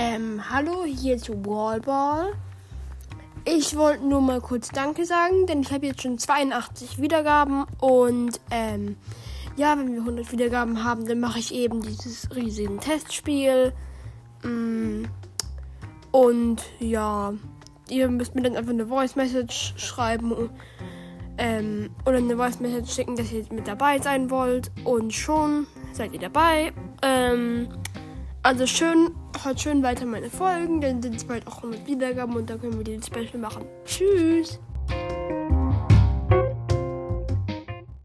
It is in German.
Ähm, hallo, hier ist Wallball. Ich wollte nur mal kurz Danke sagen, denn ich habe jetzt schon 82 Wiedergaben und ähm, ja, wenn wir 100 Wiedergaben haben, dann mache ich eben dieses riesige Testspiel. Mm, und ja, ihr müsst mir dann einfach eine Voice Message schreiben ähm, oder eine Voice Message schicken, dass ihr mit dabei sein wollt und schon seid ihr dabei. Ähm, also schön, hört schön weiter meine Folgen, dann sind es bald auch 100 Wiedergaben und dann können wir die Special machen. Tschüss!